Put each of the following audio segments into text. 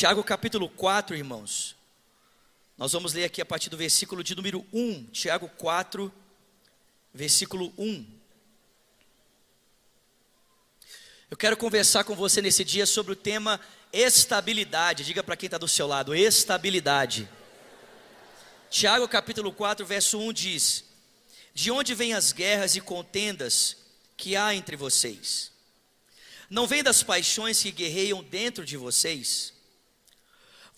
Tiago capítulo 4, irmãos. Nós vamos ler aqui a partir do versículo de número 1. Tiago 4, versículo 1. Eu quero conversar com você nesse dia sobre o tema estabilidade. Diga para quem está do seu lado: estabilidade. Tiago capítulo 4, verso 1 diz: De onde vêm as guerras e contendas que há entre vocês? Não vem das paixões que guerreiam dentro de vocês?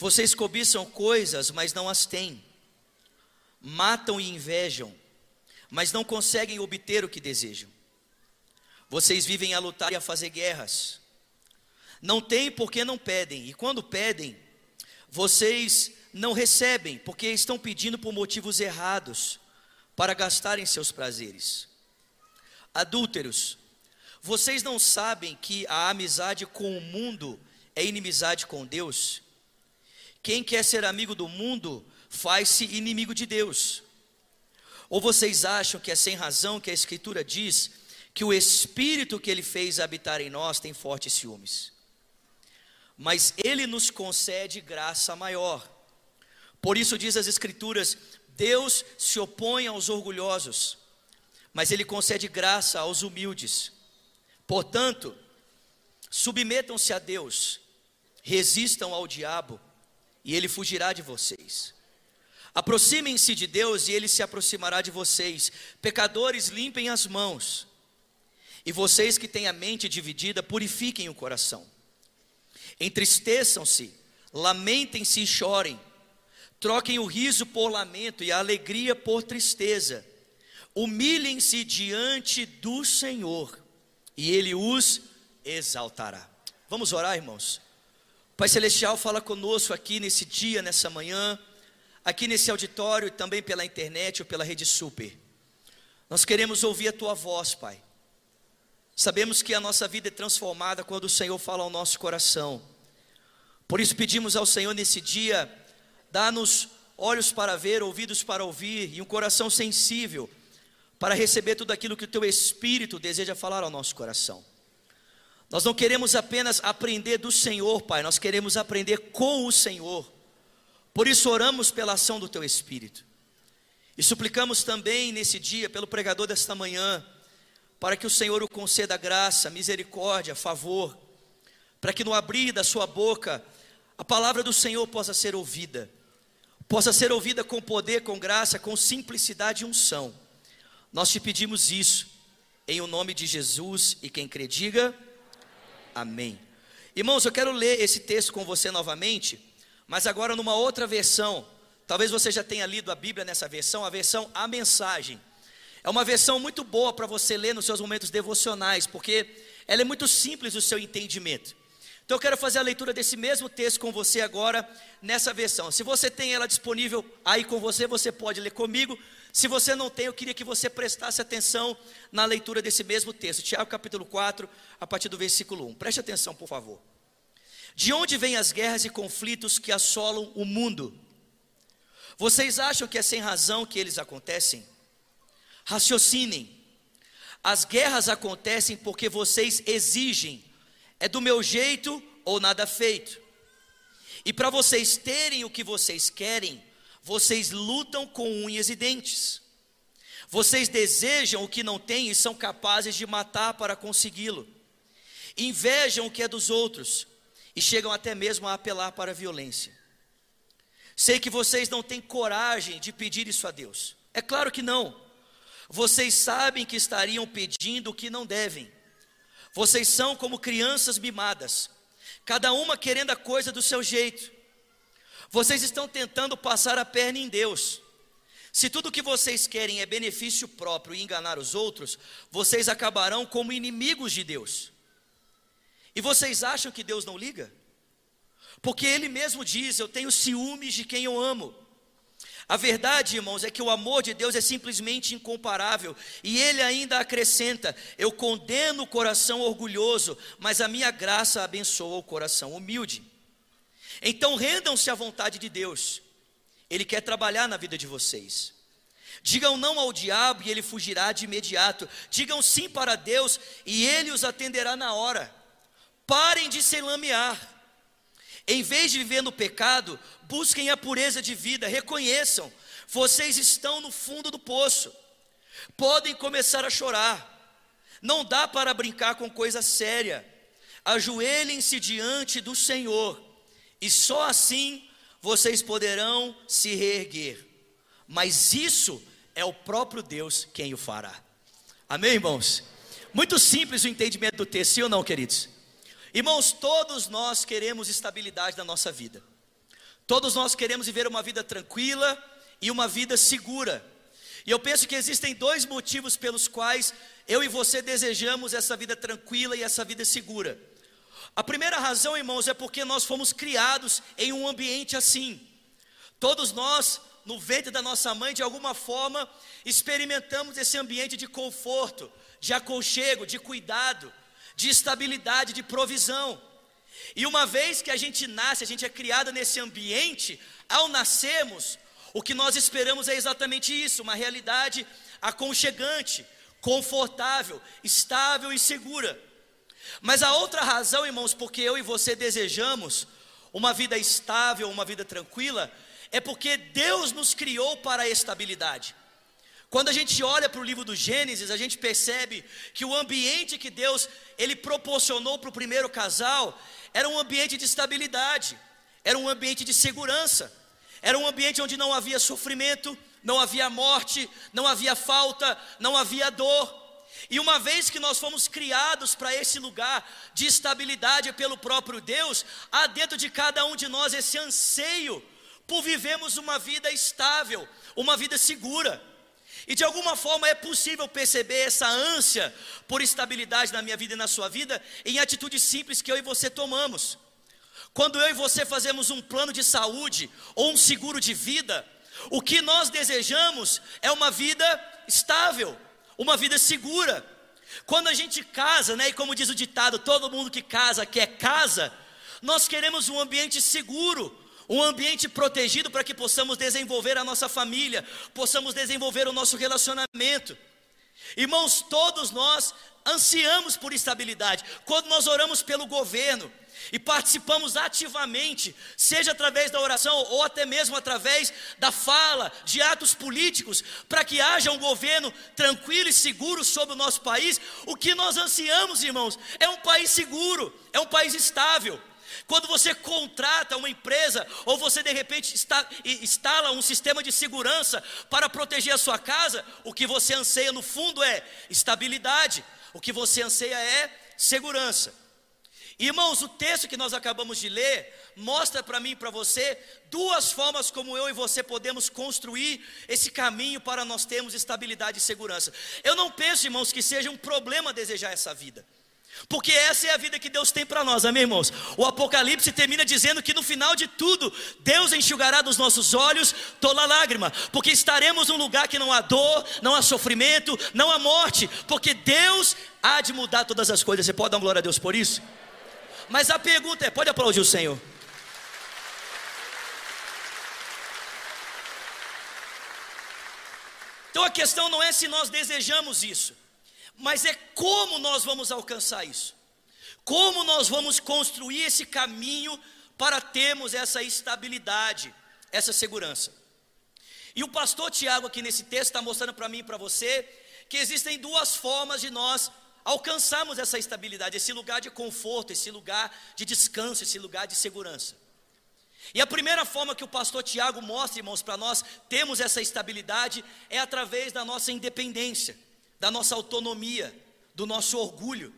Vocês cobiçam coisas, mas não as têm. Matam e invejam, mas não conseguem obter o que desejam. Vocês vivem a lutar e a fazer guerras. Não têm porque não pedem, e quando pedem, vocês não recebem, porque estão pedindo por motivos errados, para gastarem seus prazeres. Adúlteros, vocês não sabem que a amizade com o mundo é inimizade com Deus? Quem quer ser amigo do mundo faz-se inimigo de Deus. Ou vocês acham que é sem razão que a Escritura diz que o Espírito que Ele fez habitar em nós tem fortes ciúmes? Mas Ele nos concede graça maior. Por isso diz as Escrituras: Deus se opõe aos orgulhosos, mas Ele concede graça aos humildes. Portanto, submetam-se a Deus, resistam ao diabo e ele fugirá de vocês. Aproximem-se de Deus e ele se aproximará de vocês. Pecadores, limpem as mãos. E vocês que têm a mente dividida, purifiquem o coração. Entristeçam-se, lamentem-se e chorem. Troquem o riso por lamento e a alegria por tristeza. Humilhem-se diante do Senhor e ele os exaltará. Vamos orar, irmãos? Pai Celestial, fala conosco aqui nesse dia, nessa manhã, aqui nesse auditório e também pela internet ou pela rede super. Nós queremos ouvir a tua voz, Pai. Sabemos que a nossa vida é transformada quando o Senhor fala ao nosso coração. Por isso pedimos ao Senhor nesse dia, dá-nos olhos para ver, ouvidos para ouvir e um coração sensível para receber tudo aquilo que o teu Espírito deseja falar ao nosso coração. Nós não queremos apenas aprender do Senhor, Pai, nós queremos aprender com o Senhor. Por isso oramos pela ação do Teu Espírito. E suplicamos também nesse dia, pelo pregador desta manhã, para que o Senhor o conceda graça, misericórdia, favor, para que no abrir da Sua boca, a palavra do Senhor possa ser ouvida, possa ser ouvida com poder, com graça, com simplicidade e unção. Nós te pedimos isso, em o nome de Jesus, e quem crê, diga. Amém. Irmãos, eu quero ler esse texto com você novamente, mas agora numa outra versão. Talvez você já tenha lido a Bíblia nessa versão, a versão A Mensagem. É uma versão muito boa para você ler nos seus momentos devocionais, porque ela é muito simples o seu entendimento. Então eu quero fazer a leitura desse mesmo texto com você agora nessa versão. Se você tem ela disponível aí com você, você pode ler comigo. Se você não tem, eu queria que você prestasse atenção na leitura desse mesmo texto, Tiago capítulo 4, a partir do versículo 1. Preste atenção, por favor. De onde vêm as guerras e conflitos que assolam o mundo? Vocês acham que é sem razão que eles acontecem? Raciocinem. As guerras acontecem porque vocês exigem, é do meu jeito ou nada feito. E para vocês terem o que vocês querem, vocês lutam com unhas e dentes. Vocês desejam o que não têm e são capazes de matar para consegui-lo. Invejam o que é dos outros e chegam até mesmo a apelar para a violência. Sei que vocês não têm coragem de pedir isso a Deus. É claro que não. Vocês sabem que estariam pedindo o que não devem. Vocês são como crianças mimadas, cada uma querendo a coisa do seu jeito. Vocês estão tentando passar a perna em Deus. Se tudo o que vocês querem é benefício próprio e enganar os outros, vocês acabarão como inimigos de Deus. E vocês acham que Deus não liga? Porque Ele mesmo diz: Eu tenho ciúmes de quem eu amo. A verdade, irmãos, é que o amor de Deus é simplesmente incomparável. E Ele ainda acrescenta: Eu condeno o coração orgulhoso, mas a minha graça abençoa o coração humilde. Então rendam-se à vontade de Deus. Ele quer trabalhar na vida de vocês. Digam não ao diabo e ele fugirá de imediato. Digam sim para Deus e ele os atenderá na hora. Parem de se lamear. Em vez de viver no pecado, busquem a pureza de vida, reconheçam, vocês estão no fundo do poço. Podem começar a chorar. Não dá para brincar com coisa séria. Ajoelhem-se diante do Senhor, e só assim vocês poderão se reerguer. Mas isso é o próprio Deus quem o fará. Amém, irmãos? Muito simples o entendimento do texto, sim ou não, queridos? Irmãos, todos nós queremos estabilidade na nossa vida. Todos nós queremos viver uma vida tranquila e uma vida segura. E eu penso que existem dois motivos pelos quais eu e você desejamos essa vida tranquila e essa vida segura. A primeira razão, irmãos, é porque nós fomos criados em um ambiente assim. Todos nós, no ventre da nossa mãe, de alguma forma, experimentamos esse ambiente de conforto, de aconchego, de cuidado de estabilidade, de provisão. E uma vez que a gente nasce, a gente é criado nesse ambiente, ao nascermos, o que nós esperamos é exatamente isso, uma realidade aconchegante, confortável, estável e segura. Mas a outra razão, irmãos, porque eu e você desejamos uma vida estável, uma vida tranquila, é porque Deus nos criou para a estabilidade. Quando a gente olha para o livro do Gênesis, a gente percebe que o ambiente que Deus ele proporcionou para o primeiro casal era um ambiente de estabilidade, era um ambiente de segurança, era um ambiente onde não havia sofrimento, não havia morte, não havia falta, não havia dor. E uma vez que nós fomos criados para esse lugar de estabilidade pelo próprio Deus, há dentro de cada um de nós esse anseio por vivermos uma vida estável, uma vida segura. E de alguma forma é possível perceber essa ânsia por estabilidade na minha vida e na sua vida em atitudes simples que eu e você tomamos. Quando eu e você fazemos um plano de saúde ou um seguro de vida, o que nós desejamos é uma vida estável, uma vida segura. Quando a gente casa, né, e como diz o ditado, todo mundo que casa quer casa, nós queremos um ambiente seguro, um ambiente protegido para que possamos desenvolver a nossa família, possamos desenvolver o nosso relacionamento. Irmãos, todos nós ansiamos por estabilidade. Quando nós oramos pelo governo e participamos ativamente, seja através da oração ou até mesmo através da fala, de atos políticos, para que haja um governo tranquilo e seguro sobre o nosso país, o que nós ansiamos, irmãos, é um país seguro, é um país estável. Quando você contrata uma empresa ou você de repente instala um sistema de segurança para proteger a sua casa, o que você anseia no fundo é estabilidade, o que você anseia é segurança. Irmãos, o texto que nós acabamos de ler mostra para mim e para você duas formas como eu e você podemos construir esse caminho para nós termos estabilidade e segurança. Eu não penso, irmãos, que seja um problema desejar essa vida. Porque essa é a vida que Deus tem para nós, amém, irmãos? O Apocalipse termina dizendo que no final de tudo, Deus enxugará dos nossos olhos toda lágrima, porque estaremos num lugar que não há dor, não há sofrimento, não há morte, porque Deus há de mudar todas as coisas. Você pode dar glória a Deus por isso? Mas a pergunta é: pode aplaudir o Senhor? Então a questão não é se nós desejamos isso mas é como nós vamos alcançar isso, como nós vamos construir esse caminho para termos essa estabilidade, essa segurança. E o pastor Tiago, aqui nesse texto, está mostrando para mim e para você que existem duas formas de nós alcançarmos essa estabilidade, esse lugar de conforto, esse lugar de descanso, esse lugar de segurança. E a primeira forma que o pastor Tiago mostra, irmãos, para nós termos essa estabilidade é através da nossa independência da nossa autonomia, do nosso orgulho.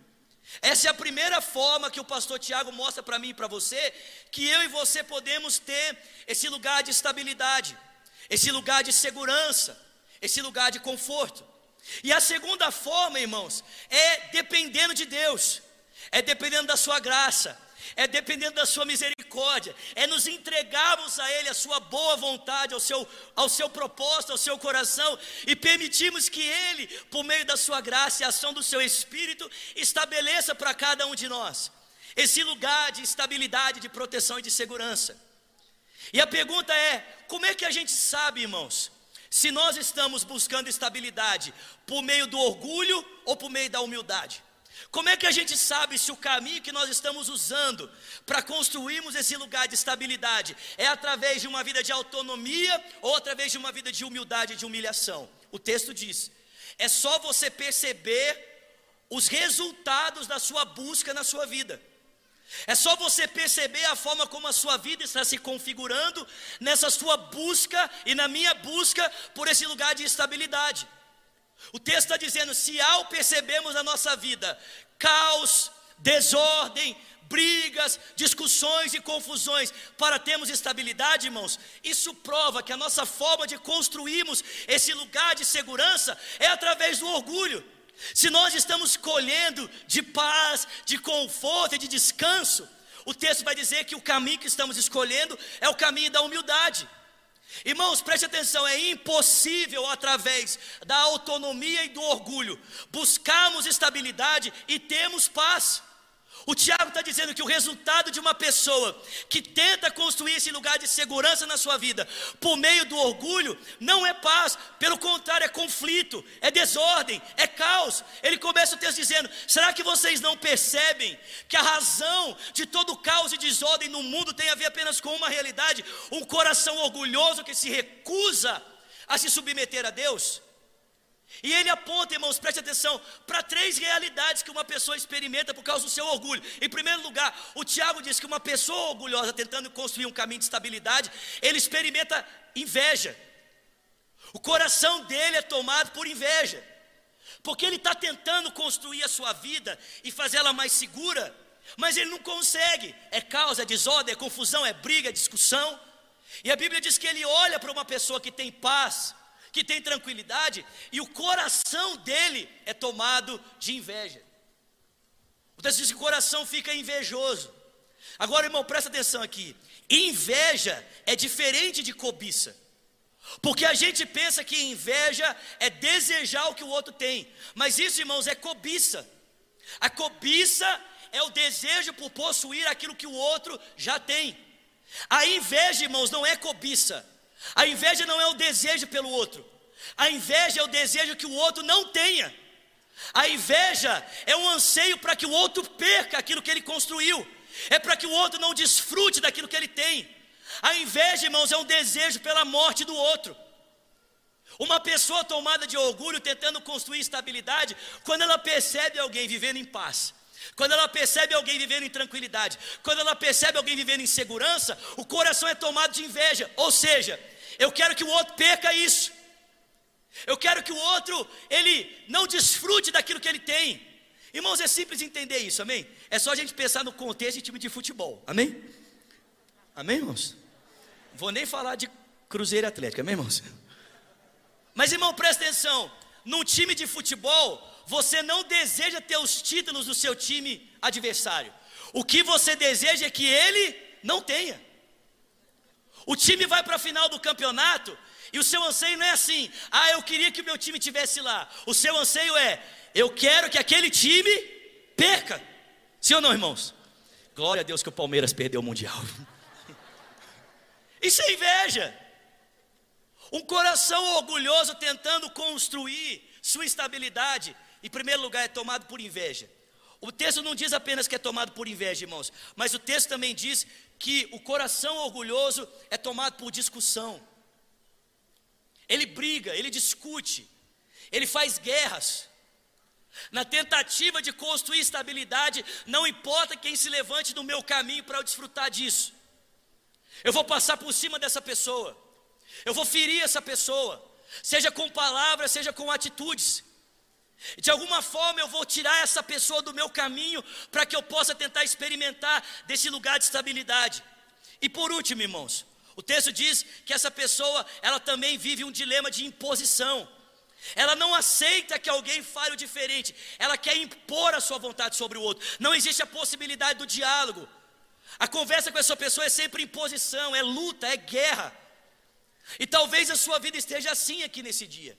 Essa é a primeira forma que o pastor Tiago mostra para mim e para você, que eu e você podemos ter esse lugar de estabilidade, esse lugar de segurança, esse lugar de conforto. E a segunda forma, irmãos, é dependendo de Deus, é dependendo da sua graça, é dependendo da sua misericórdia, é nos entregarmos a Ele a sua boa vontade, ao seu, ao seu propósito, ao seu coração, e permitirmos que Ele, por meio da sua graça e ação do seu Espírito, estabeleça para cada um de nós esse lugar de estabilidade, de proteção e de segurança. E a pergunta é: como é que a gente sabe, irmãos, se nós estamos buscando estabilidade por meio do orgulho ou por meio da humildade? Como é que a gente sabe se o caminho que nós estamos usando para construirmos esse lugar de estabilidade é através de uma vida de autonomia ou através de uma vida de humildade e de humilhação? O texto diz: é só você perceber os resultados da sua busca na sua vida. É só você perceber a forma como a sua vida está se configurando nessa sua busca e na minha busca por esse lugar de estabilidade. O texto está dizendo: se ao percebemos na nossa vida caos, desordem, brigas, discussões e confusões para termos estabilidade, irmãos, isso prova que a nossa forma de construirmos esse lugar de segurança é através do orgulho. Se nós estamos colhendo de paz, de conforto e de descanso, o texto vai dizer que o caminho que estamos escolhendo é o caminho da humildade. Irmãos, preste atenção, é impossível através da autonomia e do orgulho buscarmos estabilidade e termos paz. O Tiago está dizendo que o resultado de uma pessoa que tenta construir esse lugar de segurança na sua vida por meio do orgulho não é paz, pelo contrário, é conflito, é desordem, é caos. Ele começa o texto dizendo: será que vocês não percebem que a razão de todo caos e desordem no mundo tem a ver apenas com uma realidade? Um coração orgulhoso que se recusa a se submeter a Deus? E ele aponta, irmãos, preste atenção, para três realidades que uma pessoa experimenta por causa do seu orgulho. Em primeiro lugar, o Tiago diz que uma pessoa orgulhosa tentando construir um caminho de estabilidade, ele experimenta inveja. O coração dele é tomado por inveja, porque ele está tentando construir a sua vida e fazê-la mais segura, mas ele não consegue. É causa, é desordem, é confusão, é briga, é discussão. E a Bíblia diz que ele olha para uma pessoa que tem paz, que tem tranquilidade, e o coração dele é tomado de inveja. O texto diz que o coração fica invejoso. Agora, irmão, presta atenção aqui. Inveja é diferente de cobiça. Porque a gente pensa que inveja é desejar o que o outro tem, mas isso, irmãos, é cobiça. A cobiça é o desejo por possuir aquilo que o outro já tem. A inveja, irmãos, não é cobiça. A inveja não é o desejo pelo outro. A inveja é o desejo que o outro não tenha. A inveja é um anseio para que o outro perca aquilo que ele construiu. É para que o outro não desfrute daquilo que ele tem. A inveja, irmãos, é um desejo pela morte do outro. Uma pessoa tomada de orgulho, tentando construir estabilidade, quando ela percebe alguém vivendo em paz, quando ela percebe alguém vivendo em tranquilidade, quando ela percebe alguém vivendo em segurança, o coração é tomado de inveja. Ou seja, eu quero que o outro perca isso. Eu quero que o outro, ele não desfrute daquilo que ele tem. Irmãos, é simples entender isso, amém? É só a gente pensar no contexto de time de futebol, amém? Amém, irmãos? Vou nem falar de Cruzeiro Atlético, amém, irmãos? Mas, irmão, presta atenção: num time de futebol, você não deseja ter os títulos do seu time adversário. O que você deseja é que ele não tenha. O time vai para a final do campeonato e o seu anseio não é assim, ah, eu queria que o meu time tivesse lá. O seu anseio é, eu quero que aquele time perca. Sim ou não, irmãos? Glória a Deus que o Palmeiras perdeu o Mundial. Isso é inveja. Um coração orgulhoso tentando construir sua estabilidade, em primeiro lugar, é tomado por inveja. O texto não diz apenas que é tomado por inveja, irmãos, mas o texto também diz que o coração orgulhoso é tomado por discussão. Ele briga, ele discute, ele faz guerras. Na tentativa de construir estabilidade, não importa quem se levante no meu caminho para eu desfrutar disso. Eu vou passar por cima dessa pessoa. Eu vou ferir essa pessoa, seja com palavras, seja com atitudes. De alguma forma eu vou tirar essa pessoa do meu caminho para que eu possa tentar experimentar desse lugar de estabilidade. E por último, irmãos, o texto diz que essa pessoa, ela também vive um dilema de imposição. Ela não aceita que alguém fale o diferente, ela quer impor a sua vontade sobre o outro. Não existe a possibilidade do diálogo. A conversa com essa pessoa é sempre imposição, é luta, é guerra. E talvez a sua vida esteja assim aqui nesse dia.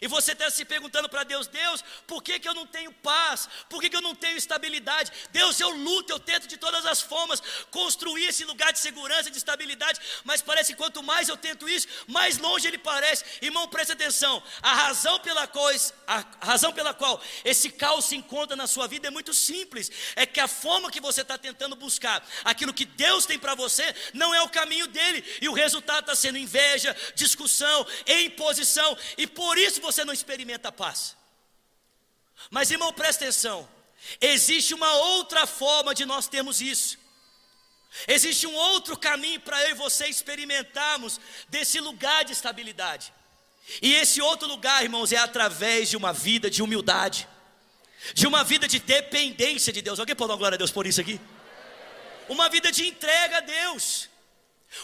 E você está se perguntando para Deus: Deus, por que, que eu não tenho paz? Por que, que eu não tenho estabilidade? Deus, eu luto, eu tento de todas as formas construir esse lugar de segurança, de estabilidade, mas parece que quanto mais eu tento isso, mais longe ele parece. Irmão, preste atenção: a razão pela qual, a razão pela qual esse caos se encontra na sua vida é muito simples: é que a forma que você está tentando buscar aquilo que Deus tem para você não é o caminho dele, e o resultado está sendo inveja, discussão, imposição, e por isso você não experimenta paz. Mas irmão, presta atenção. Existe uma outra forma de nós termos isso. Existe um outro caminho para eu e você experimentarmos desse lugar de estabilidade. E esse outro lugar, irmãos, é através de uma vida de humildade, de uma vida de dependência de Deus. Alguém pode dar glória a Deus por isso aqui? Uma vida de entrega a Deus.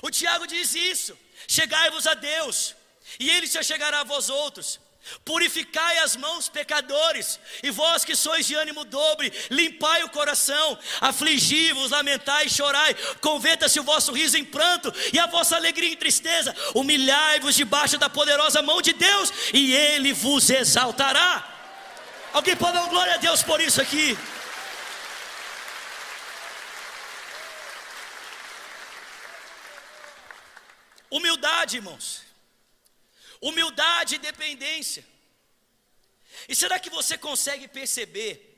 O Tiago diz isso: chegai-vos a Deus, e Ele se chegará a vós outros. Purificai as mãos, pecadores, e vós que sois de ânimo dobre, limpai o coração, afligi-vos, lamentai chorai, converta-se o vosso riso em pranto e a vossa alegria em tristeza, humilhai-vos debaixo da poderosa mão de Deus, e Ele vos exaltará. Alguém pode dar glória a Deus por isso aqui? Humildade, irmãos. Humildade e dependência. E será que você consegue perceber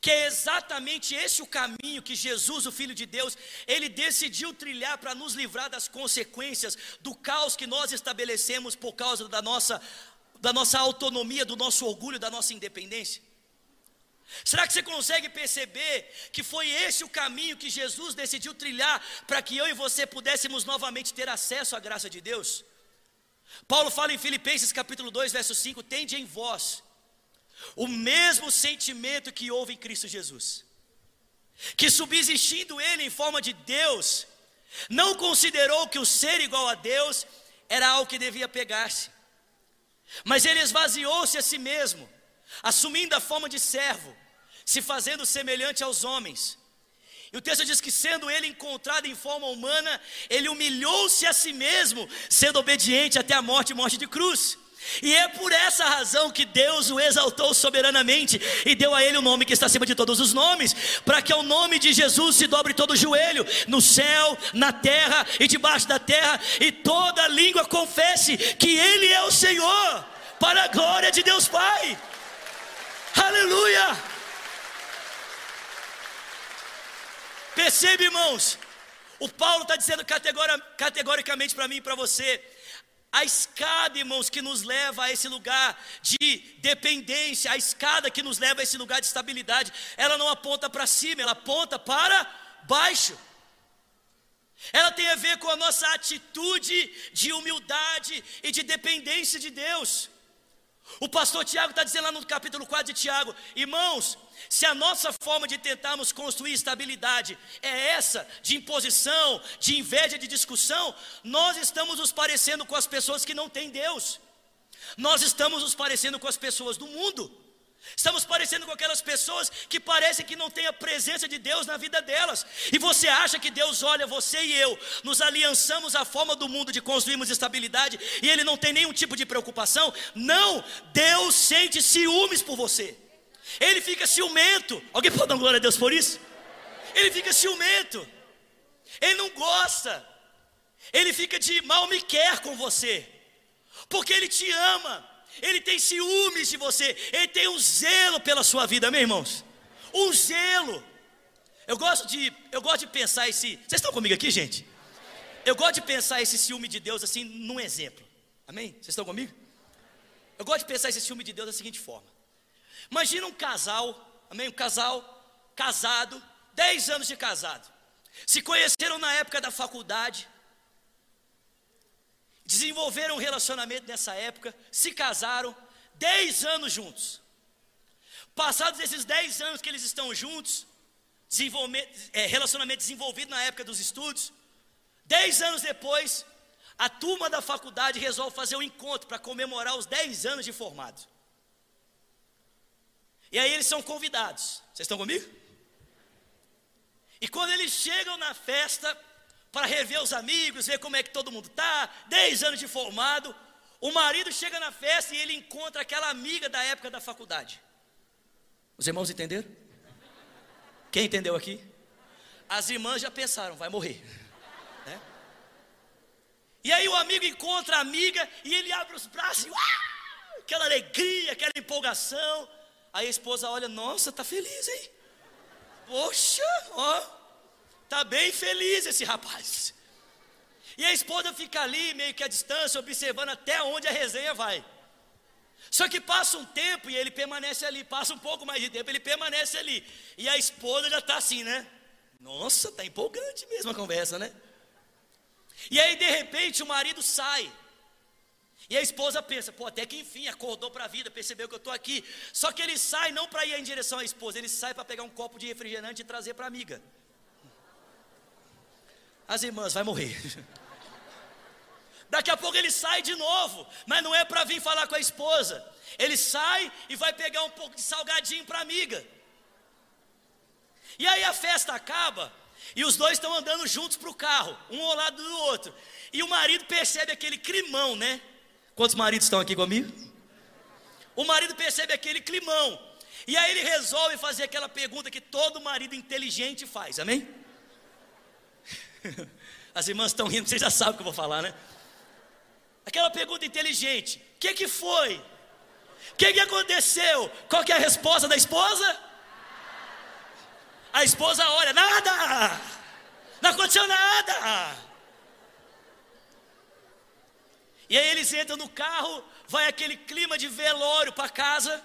que é exatamente esse o caminho que Jesus, o Filho de Deus, ele decidiu trilhar para nos livrar das consequências do caos que nós estabelecemos por causa da nossa, da nossa autonomia, do nosso orgulho, da nossa independência? Será que você consegue perceber que foi esse o caminho que Jesus decidiu trilhar para que eu e você pudéssemos novamente ter acesso à graça de Deus? Paulo fala em Filipenses capítulo 2, verso 5: Tende em vós o mesmo sentimento que houve em Cristo Jesus, que subsistindo ele em forma de Deus, não considerou que o ser igual a Deus era algo que devia pegar-se, mas ele esvaziou-se a si mesmo, assumindo a forma de servo, se fazendo semelhante aos homens e o texto diz que, sendo ele encontrado em forma humana, ele humilhou-se a si mesmo, sendo obediente até a morte morte de cruz. E é por essa razão que Deus o exaltou soberanamente e deu a ele o nome que está acima de todos os nomes, para que ao nome de Jesus se dobre todo o joelho, no céu, na terra e debaixo da terra, e toda língua confesse que Ele é o Senhor, para a glória de Deus Pai. Aleluia! Percebe, irmãos? O Paulo está dizendo categoricamente para mim e para você: a escada, irmãos, que nos leva a esse lugar de dependência, a escada que nos leva a esse lugar de estabilidade, ela não aponta para cima, ela aponta para baixo. Ela tem a ver com a nossa atitude de humildade e de dependência de Deus. O pastor Tiago está dizendo lá no capítulo 4 de Tiago, irmãos, se a nossa forma de tentarmos construir estabilidade é essa, de imposição, de inveja, de discussão, nós estamos nos parecendo com as pessoas que não têm Deus, nós estamos nos parecendo com as pessoas do mundo. Estamos parecendo com aquelas pessoas que parecem que não têm a presença de Deus na vida delas. E você acha que Deus olha você e eu, nos aliançamos à forma do mundo de construirmos estabilidade e Ele não tem nenhum tipo de preocupação? Não, Deus sente ciúmes por você. Ele fica ciumento. Alguém pode dar glória a Deus por isso? Ele fica ciumento. Ele não gosta. Ele fica de mal me quer com você. Porque ele te ama. Ele tem ciúmes de você. Ele tem um zelo pela sua vida, meus irmãos. Um zelo. Eu gosto de, eu gosto de pensar esse. Vocês estão comigo aqui, gente? Eu gosto de pensar esse ciúme de Deus assim num exemplo. Amém? Vocês estão comigo? Eu gosto de pensar esse ciúme de Deus da seguinte forma. Imagina um casal, amém? Um casal casado, 10 anos de casado. Se conheceram na época da faculdade, desenvolveram um relacionamento nessa época, se casaram, 10 anos juntos. Passados esses 10 anos que eles estão juntos, é, relacionamento desenvolvido na época dos estudos, 10 anos depois, a turma da faculdade resolve fazer um encontro para comemorar os 10 anos de formado. E aí eles são convidados. Vocês estão comigo? E quando eles chegam na festa para rever os amigos, ver como é que todo mundo está, 10 anos de formado, O marido chega na festa e ele encontra aquela amiga da época da faculdade. Os irmãos entenderam? Quem entendeu aqui? As irmãs já pensaram, vai morrer. Né? E aí o amigo encontra a amiga e ele abre os braços, e, uau, aquela alegria, aquela empolgação. Aí a esposa olha, nossa, tá feliz, hein? Poxa, ó, tá bem feliz esse rapaz. E a esposa fica ali, meio que à distância, observando até onde a resenha vai. Só que passa um tempo e ele permanece ali, passa um pouco mais de tempo, ele permanece ali. E a esposa já está assim, né? Nossa, tá empolgante mesmo a conversa, né? E aí, de repente, o marido sai. E a esposa pensa, pô, até que enfim acordou para a vida, percebeu que eu estou aqui. Só que ele sai não para ir em direção à esposa, ele sai para pegar um copo de refrigerante e trazer para a amiga. As irmãs, vai morrer. Daqui a pouco ele sai de novo, mas não é para vir falar com a esposa. Ele sai e vai pegar um pouco de salgadinho para a amiga. E aí a festa acaba e os dois estão andando juntos para o carro, um ao lado do outro. E o marido percebe aquele climão, né? Quantos maridos estão aqui comigo? O marido percebe aquele climão. E aí ele resolve fazer aquela pergunta que todo marido inteligente faz, amém? As irmãs estão rindo, vocês já sabem o que eu vou falar, né? Aquela pergunta inteligente: o que, que foi? O que, que aconteceu? Qual que é a resposta da esposa? A esposa olha: nada, não aconteceu nada. E aí eles entram no carro, vai aquele clima de velório para casa.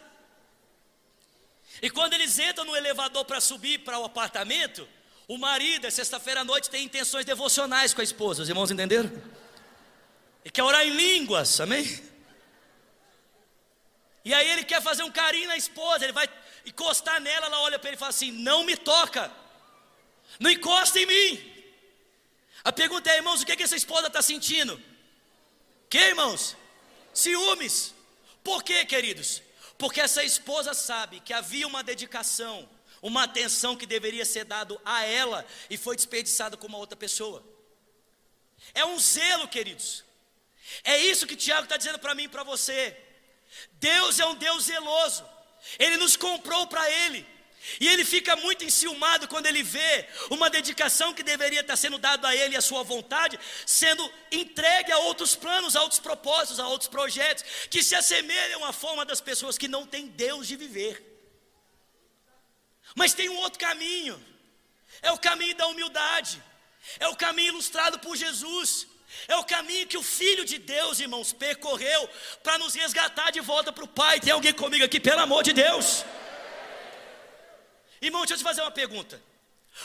E quando eles entram no elevador para subir para o apartamento, o marido, sexta-feira à noite, tem intenções devocionais com a esposa. Os irmãos entenderam? Ele quer orar em línguas, amém? E aí ele quer fazer um carinho na esposa, ele vai encostar nela, ela olha para ele e fala assim: Não me toca, não encosta em mim. A pergunta é, irmãos, o que, é que essa esposa está sentindo? Que irmãos? Ciúmes. Por quê, queridos? Porque essa esposa sabe que havia uma dedicação, uma atenção que deveria ser dado a ela e foi desperdiçada com uma outra pessoa. É um zelo, queridos. É isso que Tiago está dizendo para mim e para você. Deus é um Deus zeloso. Ele nos comprou para Ele. E ele fica muito enciumado quando ele vê uma dedicação que deveria estar sendo dada a ele e a sua vontade, sendo entregue a outros planos, a outros propósitos, a outros projetos, que se assemelham à forma das pessoas que não têm Deus de viver. Mas tem um outro caminho, é o caminho da humildade, é o caminho ilustrado por Jesus. É o caminho que o Filho de Deus, irmãos, percorreu para nos resgatar de volta para o Pai. Tem alguém comigo aqui, pelo amor de Deus? Irmão, deixa eu te fazer uma pergunta.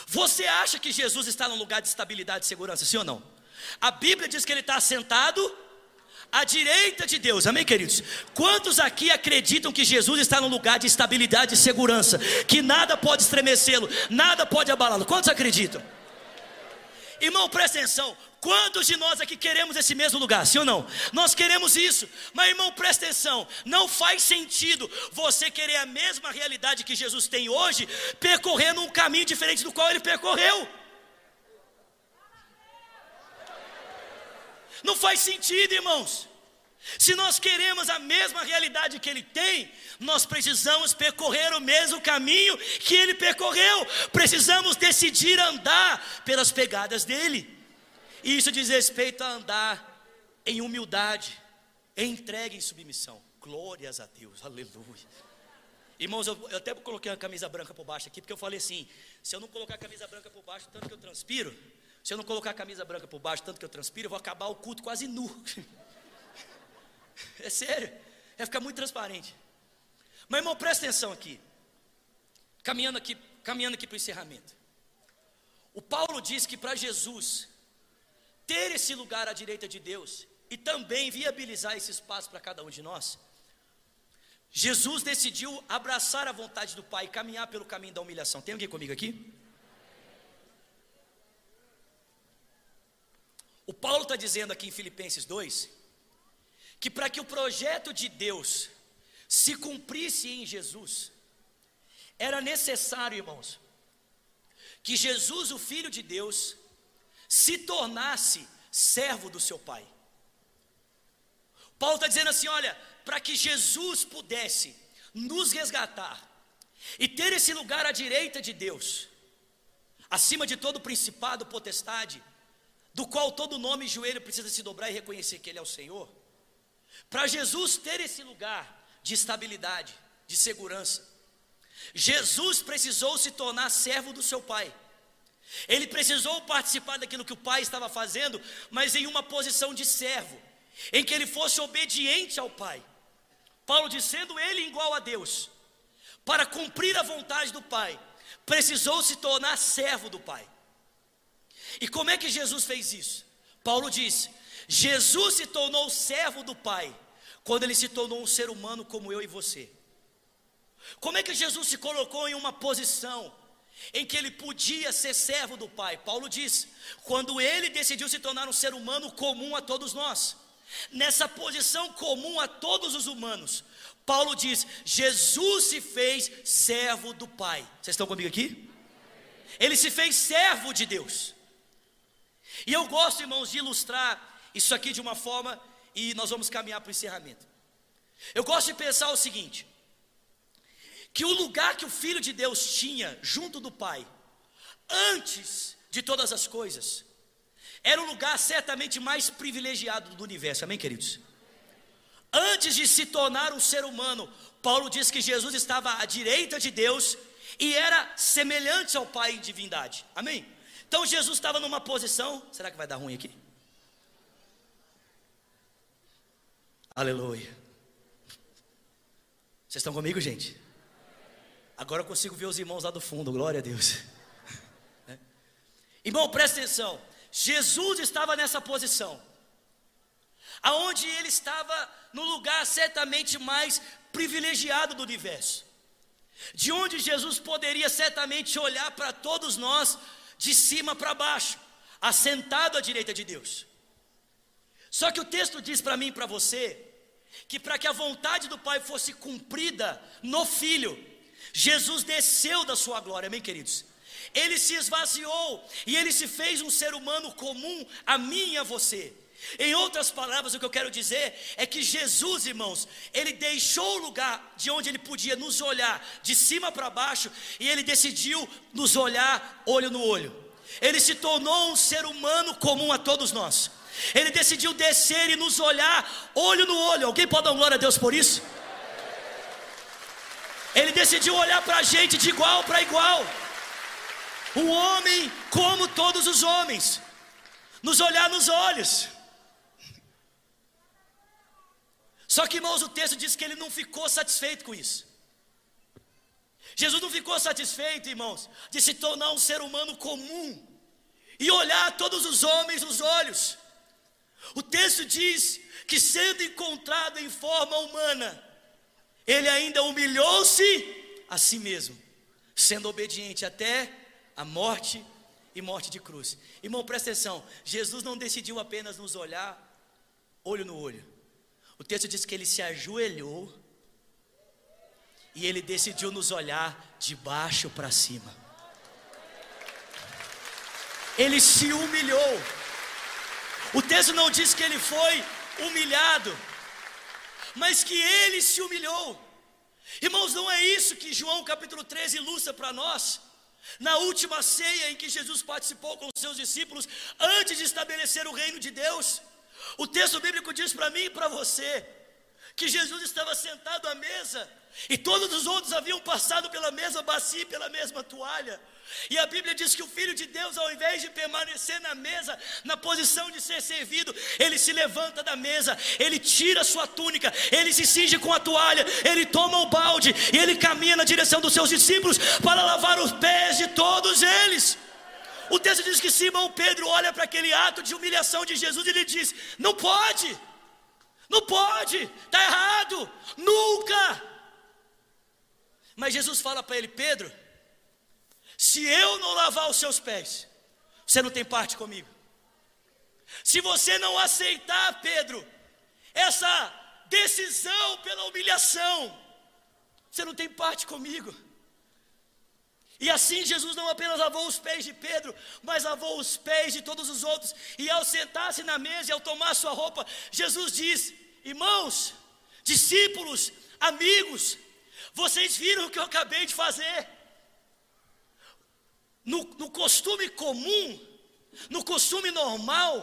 Você acha que Jesus está num lugar de estabilidade e segurança, sim ou não? A Bíblia diz que ele está assentado à direita de Deus, amém, queridos? Quantos aqui acreditam que Jesus está num lugar de estabilidade e segurança, que nada pode estremecê-lo, nada pode abalá-lo? Quantos acreditam? Irmão, presta atenção. Quantos de nós aqui queremos esse mesmo lugar, sim ou não? Nós queremos isso, mas irmão, presta atenção: não faz sentido você querer a mesma realidade que Jesus tem hoje, percorrendo um caminho diferente do qual ele percorreu. Não faz sentido, irmãos. Se nós queremos a mesma realidade que ele tem, nós precisamos percorrer o mesmo caminho que ele percorreu. Precisamos decidir andar pelas pegadas dele. E isso diz respeito a andar em humildade, em entrega em submissão. Glórias a Deus, aleluia. Irmãos, eu, eu até coloquei uma camisa branca por baixo aqui, porque eu falei assim: se eu não colocar a camisa branca por baixo, tanto que eu transpiro, se eu não colocar a camisa branca por baixo, tanto que eu transpiro, eu vou acabar o culto quase nu. É sério, vai ficar muito transparente. Mas irmão, presta atenção aqui. Caminhando aqui, caminhando aqui para o encerramento. O Paulo diz que para Jesus ter esse lugar à direita de Deus e também viabilizar esse espaço para cada um de nós, Jesus decidiu abraçar a vontade do Pai e caminhar pelo caminho da humilhação. Tem alguém comigo aqui? O Paulo está dizendo aqui em Filipenses 2 que para que o projeto de Deus se cumprisse em Jesus, era necessário, irmãos, que Jesus, o Filho de Deus, se tornasse servo do seu pai. Paulo está dizendo assim: olha, para que Jesus pudesse nos resgatar e ter esse lugar à direita de Deus, acima de todo principado, potestade, do qual todo nome e joelho precisa se dobrar e reconhecer que Ele é o Senhor, para Jesus ter esse lugar de estabilidade, de segurança, Jesus precisou se tornar servo do seu Pai. Ele precisou participar daquilo que o Pai estava fazendo, mas em uma posição de servo, em que ele fosse obediente ao Pai. Paulo dizendo ele igual a Deus, para cumprir a vontade do Pai, precisou se tornar servo do Pai. E como é que Jesus fez isso? Paulo diz: Jesus se tornou servo do Pai quando ele se tornou um ser humano como eu e você. Como é que Jesus se colocou em uma posição em que ele podia ser servo do Pai? Paulo diz: quando ele decidiu se tornar um ser humano comum a todos nós, nessa posição comum a todos os humanos, Paulo diz: Jesus se fez servo do Pai. Vocês estão comigo aqui? Ele se fez servo de Deus. E eu gosto, irmãos, de ilustrar isso aqui de uma forma, e nós vamos caminhar para o encerramento. Eu gosto de pensar o seguinte: que o lugar que o Filho de Deus tinha junto do Pai, antes de todas as coisas, era o lugar certamente mais privilegiado do universo, amém, queridos? Antes de se tornar um ser humano, Paulo diz que Jesus estava à direita de Deus e era semelhante ao Pai em divindade, amém? Então Jesus estava numa posição, será que vai dar ruim aqui? Aleluia. Vocês estão comigo, gente? Agora eu consigo ver os irmãos lá do fundo, glória a Deus. É. Irmão, presta atenção. Jesus estava nessa posição, aonde ele estava no lugar certamente mais privilegiado do universo, de onde Jesus poderia certamente olhar para todos nós de cima para baixo, assentado à direita de Deus. Só que o texto diz para mim e para você que para que a vontade do Pai fosse cumprida no Filho, Jesus desceu da sua glória, amém, queridos? Ele se esvaziou e ele se fez um ser humano comum a mim e a você. Em outras palavras, o que eu quero dizer é que Jesus, irmãos, ele deixou o lugar de onde ele podia nos olhar de cima para baixo e ele decidiu nos olhar olho no olho. Ele se tornou um ser humano comum a todos nós. Ele decidiu descer e nos olhar olho no olho. Alguém pode dar glória a Deus por isso? Ele decidiu olhar para a gente de igual para igual. Um homem como todos os homens, nos olhar nos olhos. Só que, irmãos, o texto diz que ele não ficou satisfeito com isso. Jesus não ficou satisfeito, irmãos, de se tornar um ser humano comum e olhar todos os homens nos olhos. O texto diz que, sendo encontrado em forma humana, ele ainda humilhou-se a si mesmo, sendo obediente até a morte e morte de cruz. Irmão, presta atenção: Jesus não decidiu apenas nos olhar olho no olho. O texto diz que ele se ajoelhou e ele decidiu nos olhar de baixo para cima. Ele se humilhou. O texto não diz que ele foi humilhado, mas que ele se humilhou. Irmãos, não é isso que João capítulo 13 ilustra para nós. Na última ceia em que Jesus participou com os seus discípulos, antes de estabelecer o reino de Deus, o texto bíblico diz para mim e para você que Jesus estava sentado à mesa e todos os outros haviam passado pela mesma bacia, pela mesma toalha. E a Bíblia diz que o Filho de Deus, ao invés de permanecer na mesa, na posição de ser servido, ele se levanta da mesa, ele tira a sua túnica, ele se cinge com a toalha, ele toma o balde e ele caminha na direção dos seus discípulos para lavar os pés de todos eles. O texto diz que Simão Pedro olha para aquele ato de humilhação de Jesus e ele diz: Não pode, não pode, está errado, nunca. Mas Jesus fala para ele: Pedro, se eu não lavar os seus pés, você não tem parte comigo. Se você não aceitar, Pedro, essa decisão pela humilhação, você não tem parte comigo. E assim Jesus não apenas lavou os pés de Pedro, mas lavou os pés de todos os outros. E ao sentar-se na mesa e ao tomar sua roupa, Jesus diz: irmãos, discípulos, amigos, vocês viram o que eu acabei de fazer? No, no costume comum, no costume normal,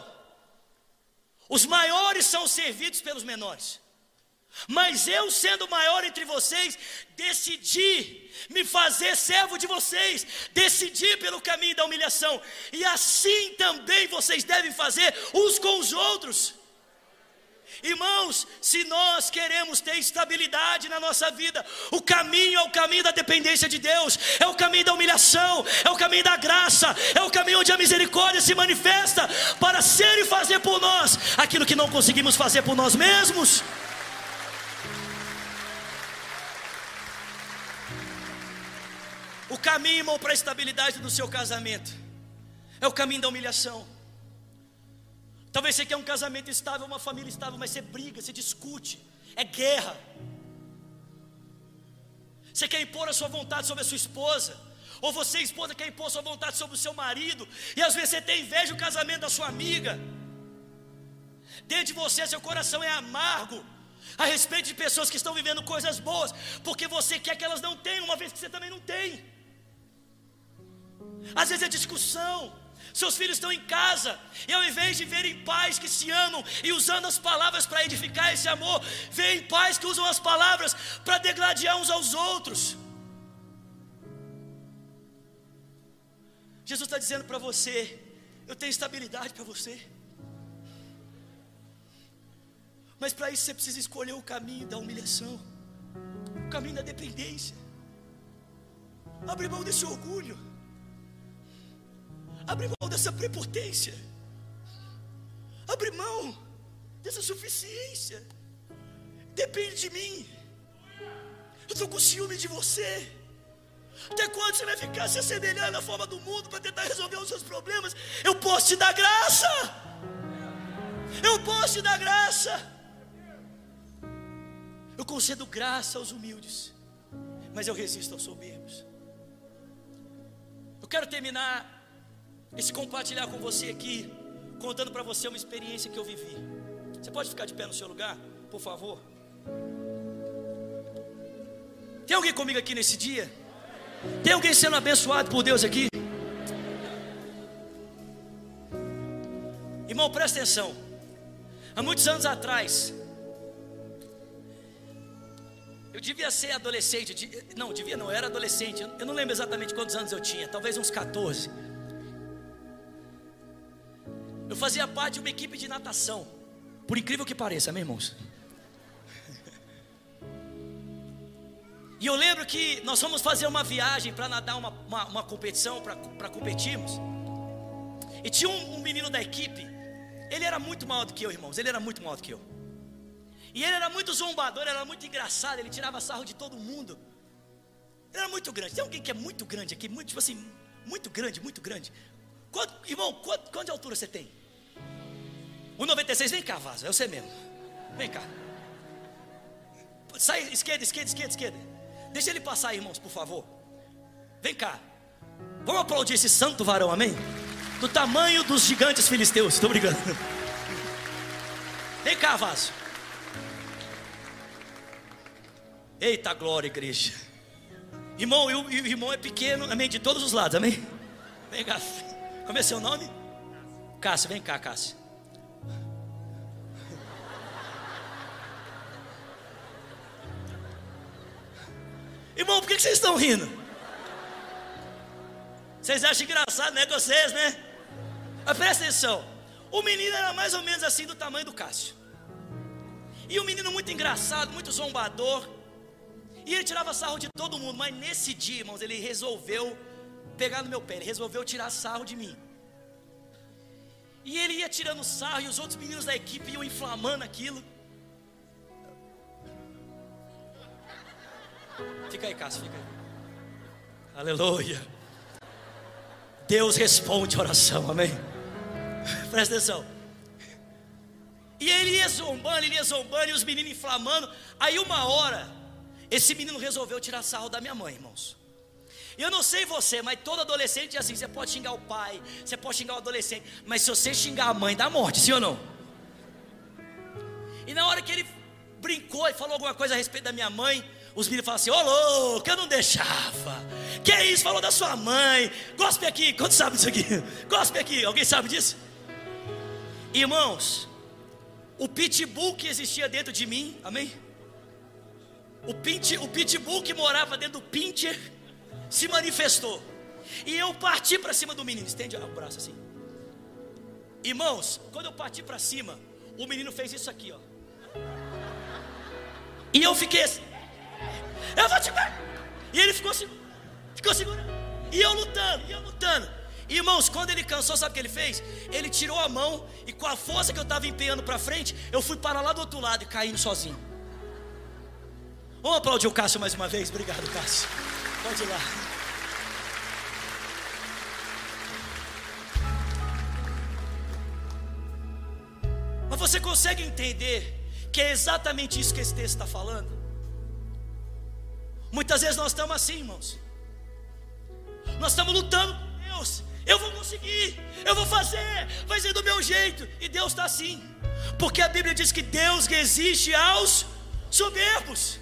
os maiores são servidos pelos menores. Mas eu, sendo maior entre vocês, decidi me fazer servo de vocês, decidi pelo caminho da humilhação, e assim também vocês devem fazer uns com os outros. Irmãos, se nós queremos ter estabilidade na nossa vida, o caminho é o caminho da dependência de Deus, é o caminho da humilhação, é o caminho da graça, é o caminho onde a misericórdia se manifesta para ser e fazer por nós aquilo que não conseguimos fazer por nós mesmos. Caminho, irmão, para a estabilidade do seu casamento é o caminho da humilhação. Talvez você quer um casamento estável, uma família estável, mas você briga, você discute, é guerra. Você quer impor a sua vontade sobre a sua esposa, ou você, esposa, quer impor a sua vontade sobre o seu marido, e às vezes você tem inveja do casamento da sua amiga. Dentro de você, seu coração é amargo a respeito de pessoas que estão vivendo coisas boas, porque você quer que elas não tenham, uma vez que você também não tem. Às vezes é discussão, seus filhos estão em casa, e ao invés de verem pais que se amam e usando as palavras para edificar esse amor, veem pais que usam as palavras para degladiar uns aos outros. Jesus está dizendo para você: eu tenho estabilidade para você. Mas para isso você precisa escolher o caminho da humilhação, o caminho da dependência. Abre mão desse orgulho. Abre mão dessa prepotência. Abre mão dessa suficiência. Depende de mim. Eu estou com ciúme de você. Até quando você vai ficar se assemelhando à forma do mundo para tentar resolver os seus problemas? Eu posso te dar graça. Eu posso te dar graça. Eu concedo graça aos humildes, mas eu resisto aos soberbos. Eu quero terminar esse compartilhar com você aqui, contando para você uma experiência que eu vivi. Você pode ficar de pé no seu lugar, por favor? Tem alguém comigo aqui nesse dia? Tem alguém sendo abençoado por Deus aqui? Irmão, presta atenção. Há muitos anos atrás, eu devia ser adolescente, não, devia não, eu era adolescente, eu não lembro exatamente quantos anos eu tinha, talvez uns 14. Eu fazia parte de uma equipe de natação. Por incrível que pareça, meus irmãos. E eu lembro que nós fomos fazer uma viagem para nadar uma, uma, uma competição, para competirmos. E tinha um, um, menino da equipe. Ele era muito maior do que eu, irmãos. Ele era muito maior do que eu. E ele era muito zombador, ele era muito engraçado. Ele tirava sarro de todo mundo. Ele era muito grande. Tem alguém que é muito grande aqui? Muito, tipo assim, muito grande, muito grande. Quanto, irmão, quanto, quanto de altura você tem? 1,96, vem cá, vaso, é você mesmo. Vem cá. Sai, esquerda, esquerda, esquerda, esquerda. Deixa ele passar, irmãos, por favor. Vem cá. Vamos aplaudir esse santo varão, amém? Do tamanho dos gigantes filisteus. Estou brincando. Vem cá, vaso. Eita glória, igreja. Irmão, o, o irmão é pequeno, amém? De todos os lados, amém? Vem cá. Como é seu nome? Cássio, vem cá, Cássio. Irmão, por que vocês estão rindo? Vocês acham engraçado, né? Vocês, né? Mas presta atenção. O menino era mais ou menos assim do tamanho do Cássio. E um menino muito engraçado, muito zombador. E ele tirava sarro de todo mundo. Mas nesse dia, irmãos, ele resolveu pegar no meu pé. Ele resolveu tirar sarro de mim. E ele ia tirando sarro e os outros meninos da equipe iam inflamando aquilo. Fica aí, Cássio, fica aí. Aleluia. Deus responde a oração, amém? Presta atenção. E ele ia zombando, ele ia zombando, e os meninos inflamando. Aí uma hora, esse menino resolveu tirar sarro da minha mãe, irmãos. E eu não sei você, mas todo adolescente é assim: você pode xingar o pai, você pode xingar o adolescente, mas se você xingar a mãe, dá morte, sim ou não? E na hora que ele brincou e falou alguma coisa a respeito da minha mãe, os meninos falaram assim: Ô louco, eu não deixava. Que isso? Falou da sua mãe. Gospe aqui. Quanto sabe disso aqui? Gospe aqui. Alguém sabe disso? Irmãos, o pitbull que existia dentro de mim, amém? O, pit, o pitbull que morava dentro do pincher se manifestou. E eu parti para cima do menino. Estende o braço assim. Irmãos, quando eu parti para cima, o menino fez isso aqui, ó. E eu fiquei assim. Eu vou te pegar. E ele ficou, ficou segurando. E eu lutando, e eu lutando. Irmãos, quando ele cansou, sabe o que ele fez? Ele tirou a mão e com a força que eu estava empenhando para frente, eu fui para lá do outro lado e caindo sozinho. Vamos aplaudir o Cássio mais uma vez? Obrigado, Cássio. Pode ir lá. Mas você consegue entender que é exatamente isso que esse texto está falando? Muitas vezes nós estamos assim, irmãos. Nós estamos lutando com Deus. Eu vou conseguir, eu vou fazer, vai ser do meu jeito. E Deus está assim, porque a Bíblia diz que Deus resiste aos soberbos.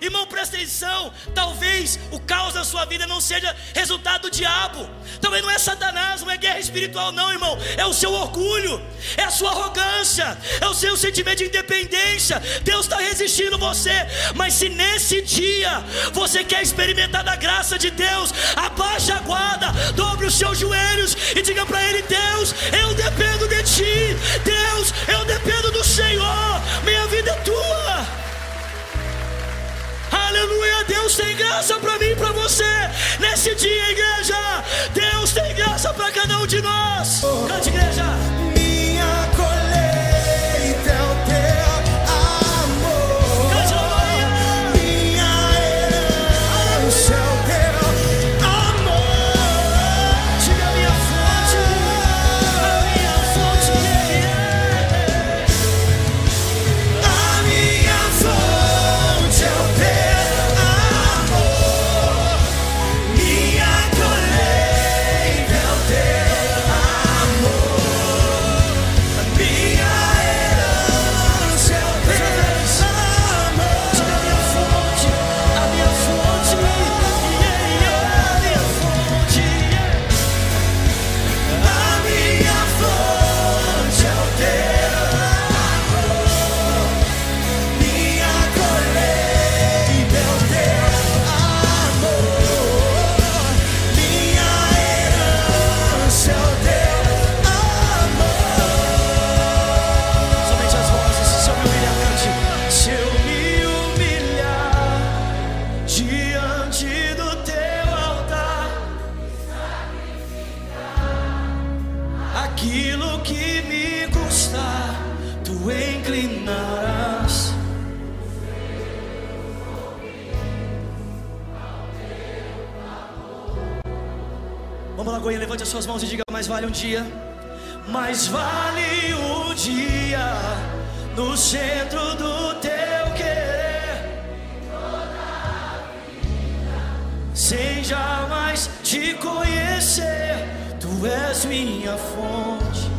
Irmão, presta atenção. Talvez o caos da sua vida não seja resultado do diabo. Talvez não é Satanás, não é guerra espiritual, não, irmão. É o seu orgulho, é a sua arrogância, é o seu sentimento de independência. Deus está resistindo você. Mas se nesse dia você quer experimentar da graça de Deus, abaixa a guarda, dobre os seus joelhos e diga para Ele: Deus, eu dependo de Ti. Deus, eu dependo do Senhor. Minha vida é Tua. Aleluia, Deus tem graça para mim e para você. Nesse dia, igreja, Deus tem graça para cada um de nós. Cante, igreja. Vale um dia, mais vale o dia no centro do teu querer. Sem jamais te conhecer, tu és minha fonte,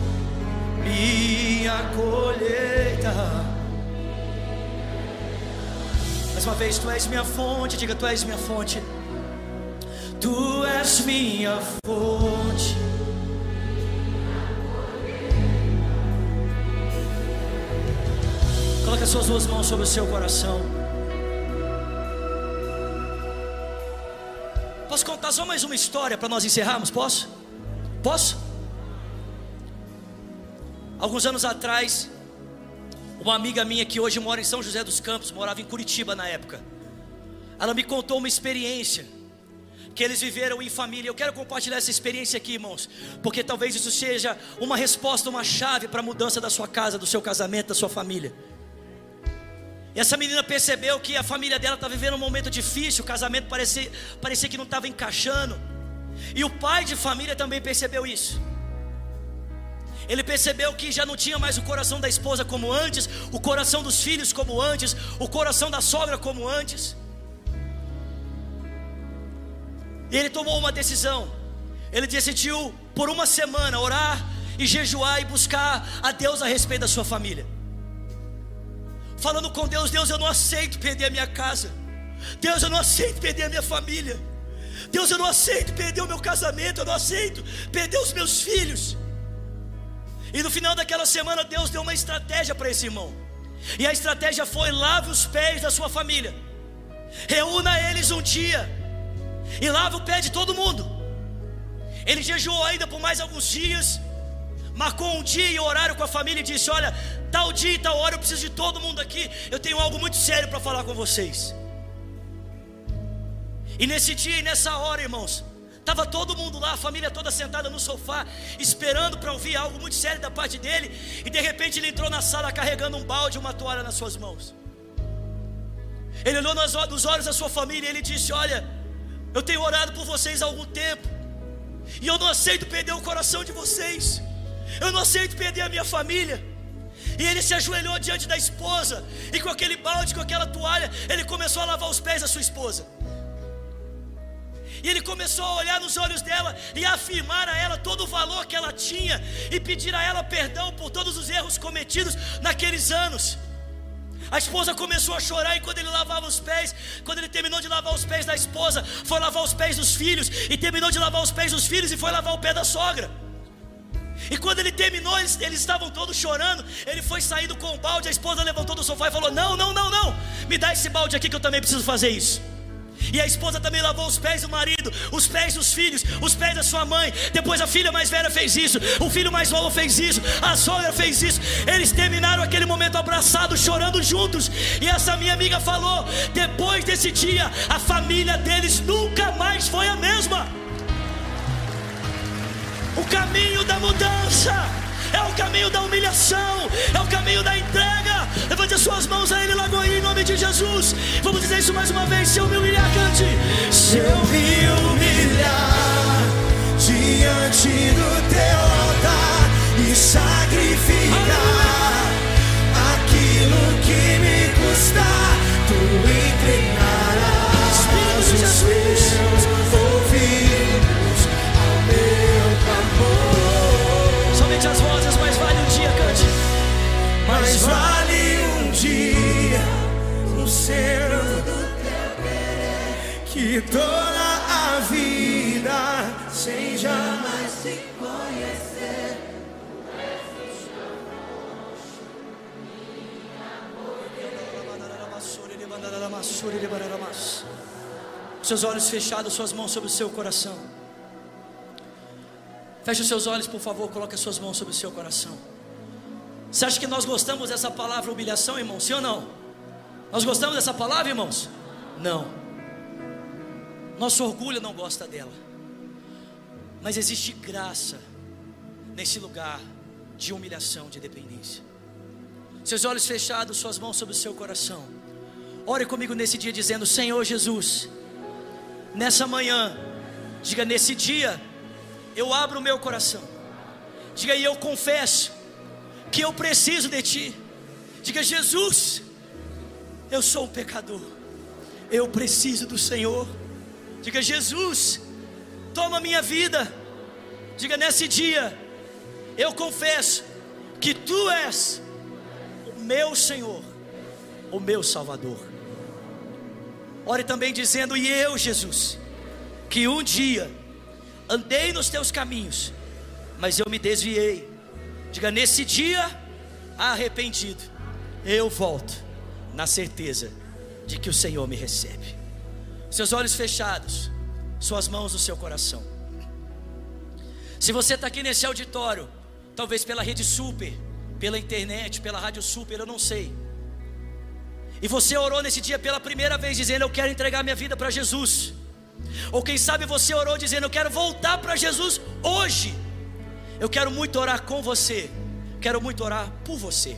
minha colheita. Mais uma vez, tu és minha fonte, diga, tu és minha fonte. Tu és minha fonte. Coloque as suas duas mãos sobre o seu coração. Posso contar só mais uma história para nós encerrarmos? Posso? Posso? Alguns anos atrás, uma amiga minha que hoje mora em São José dos Campos, morava em Curitiba na época. Ela me contou uma experiência que eles viveram em família. Eu quero compartilhar essa experiência aqui, irmãos, porque talvez isso seja uma resposta, uma chave para a mudança da sua casa, do seu casamento, da sua família. Essa menina percebeu que a família dela estava vivendo um momento difícil, o casamento parecia, parecia que não estava encaixando. E o pai de família também percebeu isso. Ele percebeu que já não tinha mais o coração da esposa como antes, o coração dos filhos como antes, o coração da sogra como antes. E ele tomou uma decisão. Ele decidiu por uma semana orar e jejuar e buscar a Deus a respeito da sua família. falando com Deus: Deus, eu não aceito perder a minha casa. Deus, eu não aceito perder a minha família. Deus, eu não aceito perder o meu casamento. Eu não aceito perder os meus filhos. E no final daquela semana, Deus deu uma estratégia para esse irmão. E a estratégia foi: lave os pés da sua família, reúna eles um dia, e lave o pé de todo mundo. Ele jejuou ainda por mais alguns dias, marcou um dia e horário com a família e disse: Olha, tal dia e tal hora eu preciso de todo mundo aqui, eu tenho algo muito sério para falar com vocês. E nesse dia e nessa hora, irmãos, Estava todo mundo lá, a família toda sentada no sofá, esperando para ouvir algo muito sério da parte dele. E de repente ele entrou na sala carregando um balde e uma toalha nas suas mãos. Ele olhou nos olhos da sua família e ele disse: Olha, eu tenho orado por vocês há algum tempo, e eu não aceito perder o coração de vocês, eu não aceito perder a minha família. E ele se ajoelhou diante da esposa, e com aquele balde, com aquela toalha, ele começou a lavar os pés da sua esposa. E ele começou a olhar nos olhos dela e a afirmar a ela todo o valor que ela tinha e pedir a ela perdão por todos os erros cometidos naqueles anos. A esposa começou a chorar e quando ele lavava os pés, quando ele terminou de lavar os pés da esposa, foi lavar os pés dos filhos e terminou de lavar os pés dos filhos e foi lavar o pé da sogra. E quando ele terminou, eles, eles estavam todos chorando. Ele foi saindo com o balde. A esposa levantou do sofá e falou: Não, não, não, não, me dá esse balde aqui que eu também preciso fazer isso. E a esposa também lavou os pés do marido, os pés dos filhos, os pés da sua mãe. Depois a filha mais velha fez isso, o filho mais novo fez isso, a sogra fez isso. Eles terminaram aquele momento abraçados, chorando juntos. E essa minha amiga falou: depois desse dia, a família deles nunca mais foi a mesma. O caminho da mudança é o caminho da humilhação, é o caminho da entrega. Levante as suas mãos a Ele, Lagoinha, em nome de Jesus. Vamos dizer isso mais uma vez. Se eu me humilhar, cante. Se eu me humilhar diante do teu altar e sacrificar aquilo que me custar, tu inclinarás de Mas vale um dia no centro do teu querer que toda a vida sem jamais se conhecer. Seus olhos fechados, suas mãos sobre o seu coração. Feche os seus olhos, por favor, coloque as suas mãos sobre o seu coração. Você acha que nós gostamos dessa palavra humilhação, irmão? Sim ou não? Nós gostamos dessa palavra, irmãos? Não. Nosso orgulho não gosta dela. Mas existe graça nesse lugar de humilhação, de dependência. Seus olhos fechados, suas mãos sobre o seu coração. Ore comigo nesse dia dizendo: Senhor Jesus, nessa manhã, diga nesse dia, eu abro o meu coração. Diga e eu confesso que eu preciso de ti. Diga Jesus, eu sou um pecador. Eu preciso do Senhor. Diga Jesus, toma minha vida. Diga nesse dia, eu confesso que tu és o meu Senhor, o meu Salvador. Ore também dizendo: E eu, Jesus, que um dia andei nos teus caminhos, mas eu me desviei. Diga nesse dia, arrependido, eu volto, na certeza de que o Senhor me recebe. Seus olhos fechados, suas mãos no seu coração. Se você está aqui nesse auditório, talvez pela rede super, pela internet, pela rádio super, eu não sei. E você orou nesse dia pela primeira vez, dizendo: Eu quero entregar minha vida para Jesus. Ou quem sabe você orou dizendo: Eu quero voltar para Jesus hoje. Eu quero muito orar com você. Quero muito orar por você.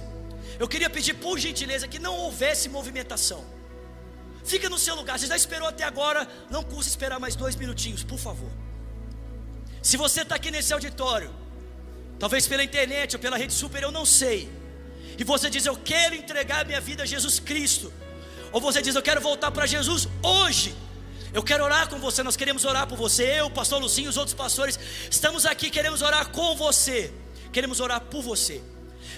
Eu queria pedir por gentileza que não houvesse movimentação. Fica no seu lugar. Você já esperou até agora. Não custa esperar mais dois minutinhos, por favor. Se você está aqui nesse auditório, talvez pela internet ou pela rede super, eu não sei. E você diz: Eu quero entregar minha vida a Jesus Cristo. Ou você diz: Eu quero voltar para Jesus hoje. Eu quero orar com você, nós queremos orar por você. Eu, o pastor Lucinho, os outros pastores, estamos aqui, queremos orar com você. Queremos orar por você.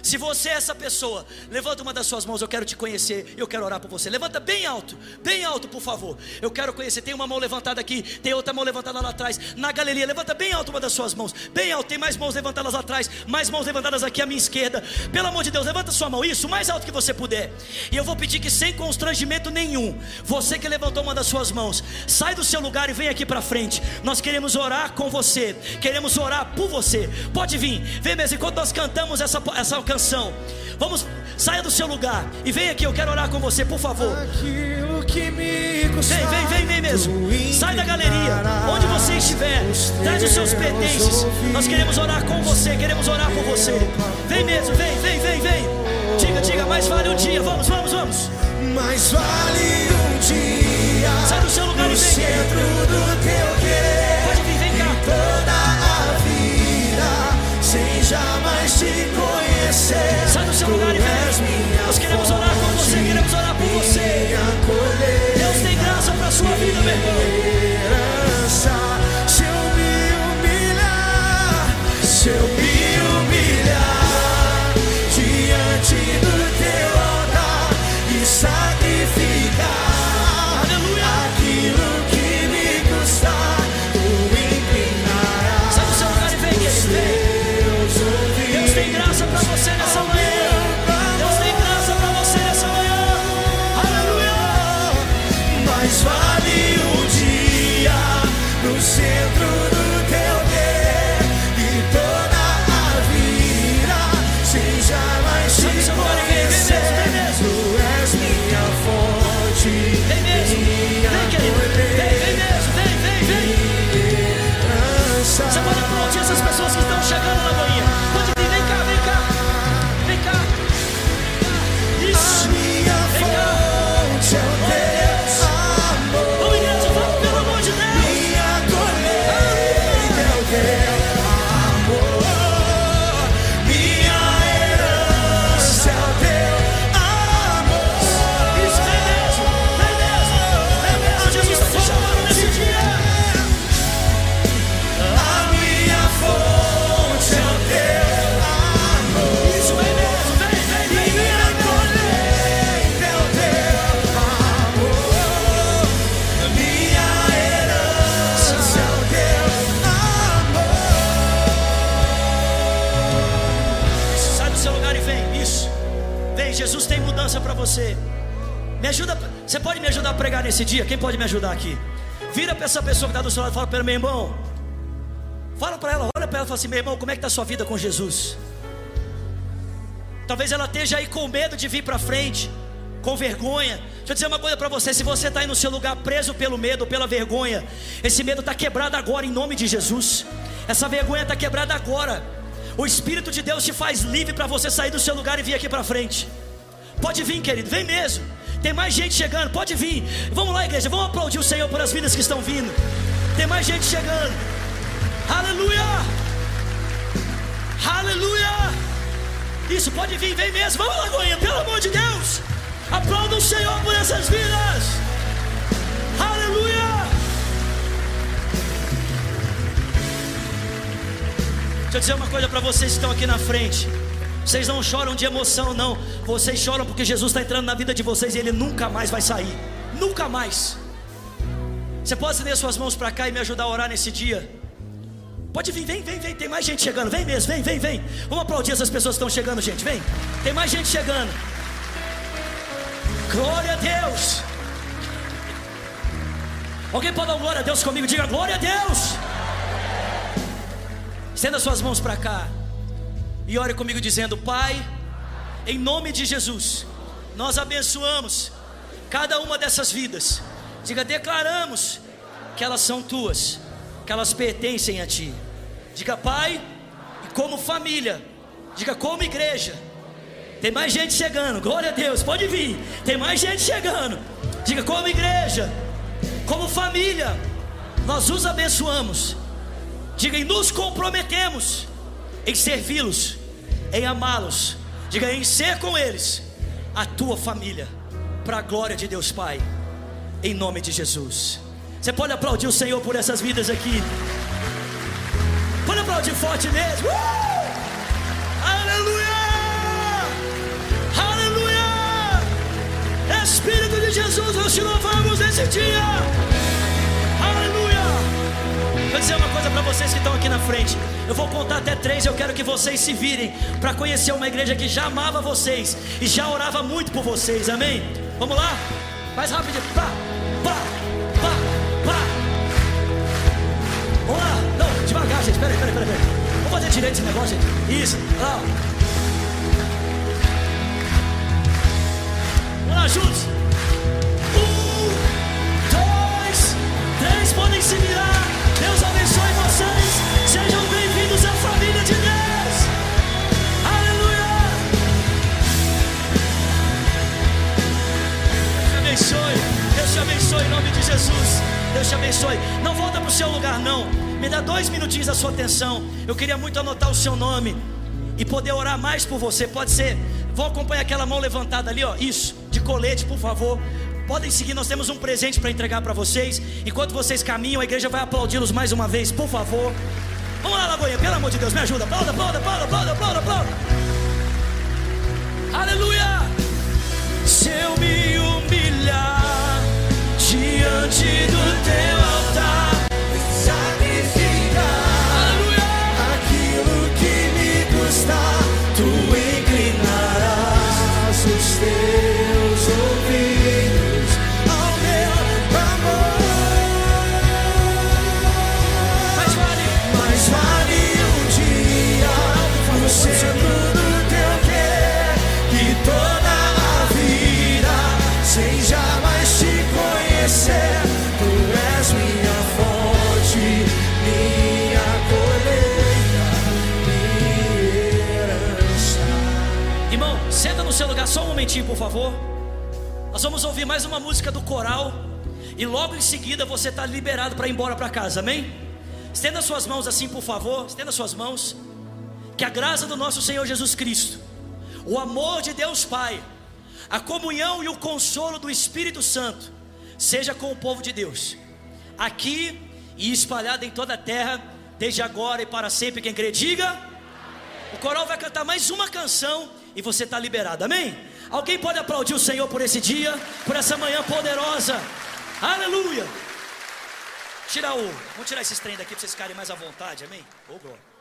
Se você é essa pessoa, levanta uma das suas mãos, eu quero te conhecer, eu quero orar por você. Levanta bem alto, bem alto, por favor. Eu quero conhecer. Tem uma mão levantada aqui, tem outra mão levantada lá atrás, na galeria. Levanta bem alto uma das suas mãos, bem alto. Tem mais mãos levantadas lá atrás, mais mãos levantadas aqui à minha esquerda. Pelo amor de Deus, levanta sua mão, isso, o mais alto que você puder. E eu vou pedir que sem constrangimento nenhum, você que levantou uma das suas mãos, sai do seu lugar e vem aqui para frente. Nós queremos orar com você, queremos orar por você. Pode vir, vem mesmo. Enquanto nós cantamos essa, essa canção. Vamos, saia do seu lugar e vem aqui, eu quero orar com você, por favor. Aquilo que me Vem, vem, vem, vem mesmo. Sai da galeria, onde você estiver, traz os seus pertences. Nós queremos orar com você, queremos orar por você. Vem mesmo, vem, vem, vem, vem. Diga, diga, mais vale um dia. Vamos, vamos, vamos. Mais vale um dia Sai do seu lugar e vem. centro do teu querer jamais te conhecer. Sai do seu lugar e vem. Nós queremos orar com você, queremos orar por você. Deus tem graça para sua vida, meu irmão. Ajuda. Você pode me ajudar a pregar nesse dia? Quem pode me ajudar aqui? Vira para essa pessoa que está do seu lado e fala para meu irmão. Fala para ela, olha para ela e fala assim, meu irmão, como é que está a sua vida com Jesus? Talvez ela esteja aí com medo de vir para frente, com vergonha. Deixa eu dizer uma coisa para você: se você está aí no seu lugar preso pelo medo pela vergonha, esse medo está quebrado agora em nome de Jesus. Essa vergonha está quebrada agora. O Espírito de Deus te faz livre para você sair do seu lugar e vir aqui para frente. Pode vir, querido, vem mesmo. Tem mais gente chegando, pode vir. Vamos lá, igreja, vamos aplaudir o Senhor por as vidas que estão vindo. Tem mais gente chegando. Aleluia! Aleluia! Isso, pode vir, vem mesmo. Vamos, Lagoinha, pelo amor de Deus. Aplauda o Senhor por essas vidas. Aleluia! Deixa eu dizer uma coisa para vocês que estão aqui na frente. Vocês não choram de emoção, não. Vocês choram porque Jesus está entrando na vida de vocês e Ele nunca mais vai sair. Nunca mais. Você pode estender suas mãos para cá e me ajudar a orar nesse dia? Pode vir, vem, vem, vem. Tem mais gente chegando. Vem mesmo, vem, vem, vem. Vamos aplaudir essas pessoas que estão chegando, gente. Vem. Tem mais gente chegando. Glória a Deus. Alguém pode dar glória a Deus comigo? Diga glória a Deus. Estenda suas mãos para cá. E ore comigo dizendo: Pai, em nome de Jesus, nós abençoamos cada uma dessas vidas. Diga, declaramos que elas são tuas, que elas pertencem a ti. Diga, Pai, e como família, diga, como igreja. Tem mais gente chegando, glória a Deus, pode vir. Tem mais gente chegando. Diga, como igreja, como família, nós os abençoamos. Diga, e nos comprometemos em servi-los, em amá-los, diga em ser com eles a tua família, para a glória de Deus Pai, em nome de Jesus. Você pode aplaudir o Senhor por essas vidas aqui. Pode aplaudir forte mesmo. Uh! Aleluia! Aleluia! Espírito de Jesus, nós te louvamos nesse dia. Vou dizer uma coisa para vocês que estão aqui na frente. Eu vou contar até três. Eu quero que vocês se virem para conhecer uma igreja que já amava vocês e já orava muito por vocês. Amém? Vamos lá? Mais rápido. Pá, pá, pá, pá. Vamos lá. Não, devagar, gente. Peraí, peraí, peraí. Vamos fazer direito esse negócio, gente. Isso. Lá. Vamos lá, juntos. Um, dois, três. Podem se virar. Deus abençoe vocês. Sejam bem-vindos à família de Deus. Aleluia. Deus te abençoe. Deus te abençoe em nome de Jesus. Deus te abençoe. Não volta para o seu lugar, não. Me dá dois minutinhos da sua atenção. Eu queria muito anotar o seu nome e poder orar mais por você. Pode ser. Vou acompanhar aquela mão levantada ali, ó. Isso, de colete, por favor. Podem seguir, nós temos um presente para entregar para vocês. Enquanto vocês caminham, a igreja vai aplaudi-los mais uma vez, por favor. Vamos lá, Lagoinha, pelo amor de Deus, me ajuda. Aplauda, aplauda, aplauda, aplauda, aplauda, aplauda. Aleluia! Se eu me humilhar diante do teu altar, Sacrificar aleluia! aquilo que me custa, lugar só um momentinho, por favor. Nós vamos ouvir mais uma música do coral. E logo em seguida você está liberado para ir embora para casa, amém? Estenda suas mãos assim, por favor. Estenda suas mãos. Que a graça do nosso Senhor Jesus Cristo, o amor de Deus Pai, a comunhão e o consolo do Espírito Santo, seja com o povo de Deus, aqui e espalhado em toda a terra, desde agora e para sempre. Quem crê, diga. O coral vai cantar mais uma canção e você está liberado, amém? Alguém pode aplaudir o Senhor por esse dia, por essa manhã poderosa, aleluia! Tira o, vamos tirar esses trem daqui para vocês ficarem mais à vontade, amém? Ô glória.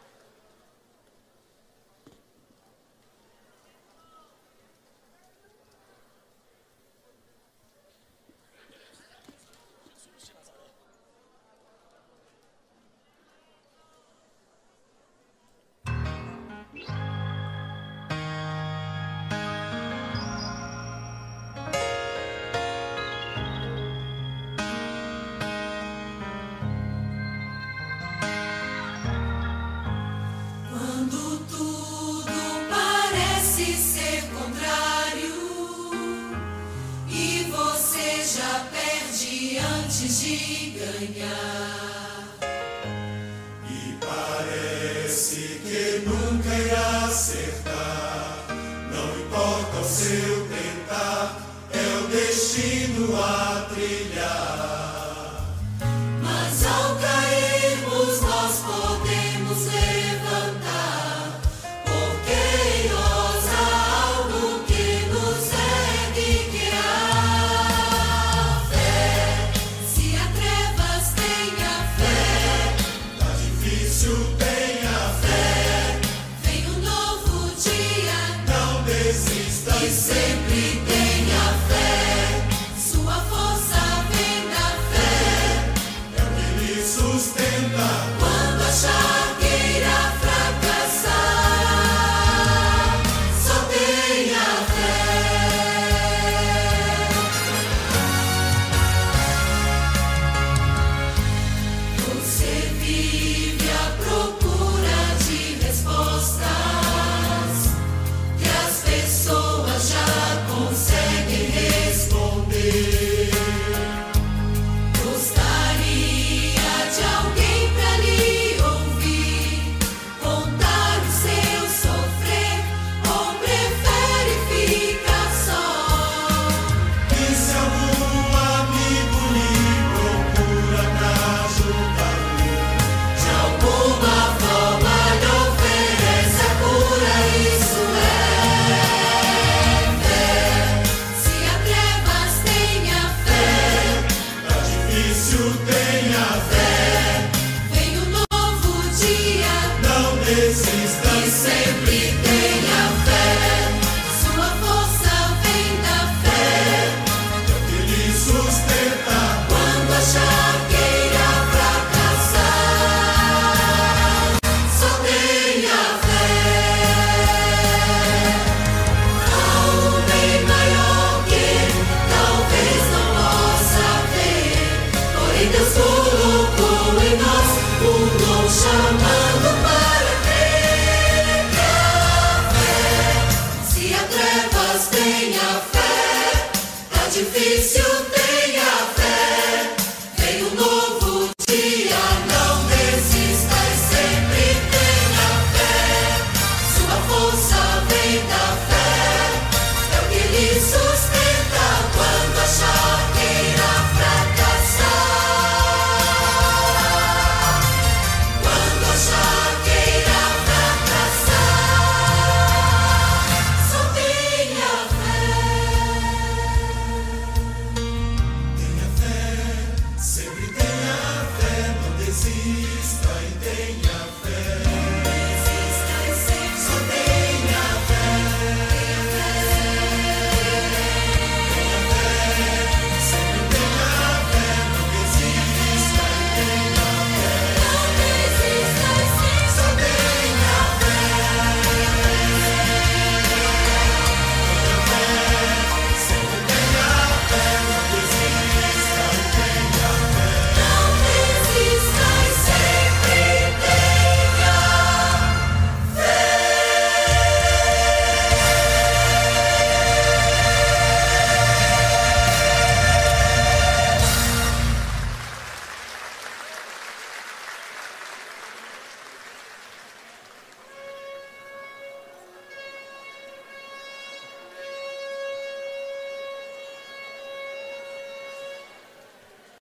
De ganhar. E parece que nunca irá acertar. Não importa o seu tentar, é o destino a trilhar. chamando para ter café. Se a trevas tem a fé, tá difícil.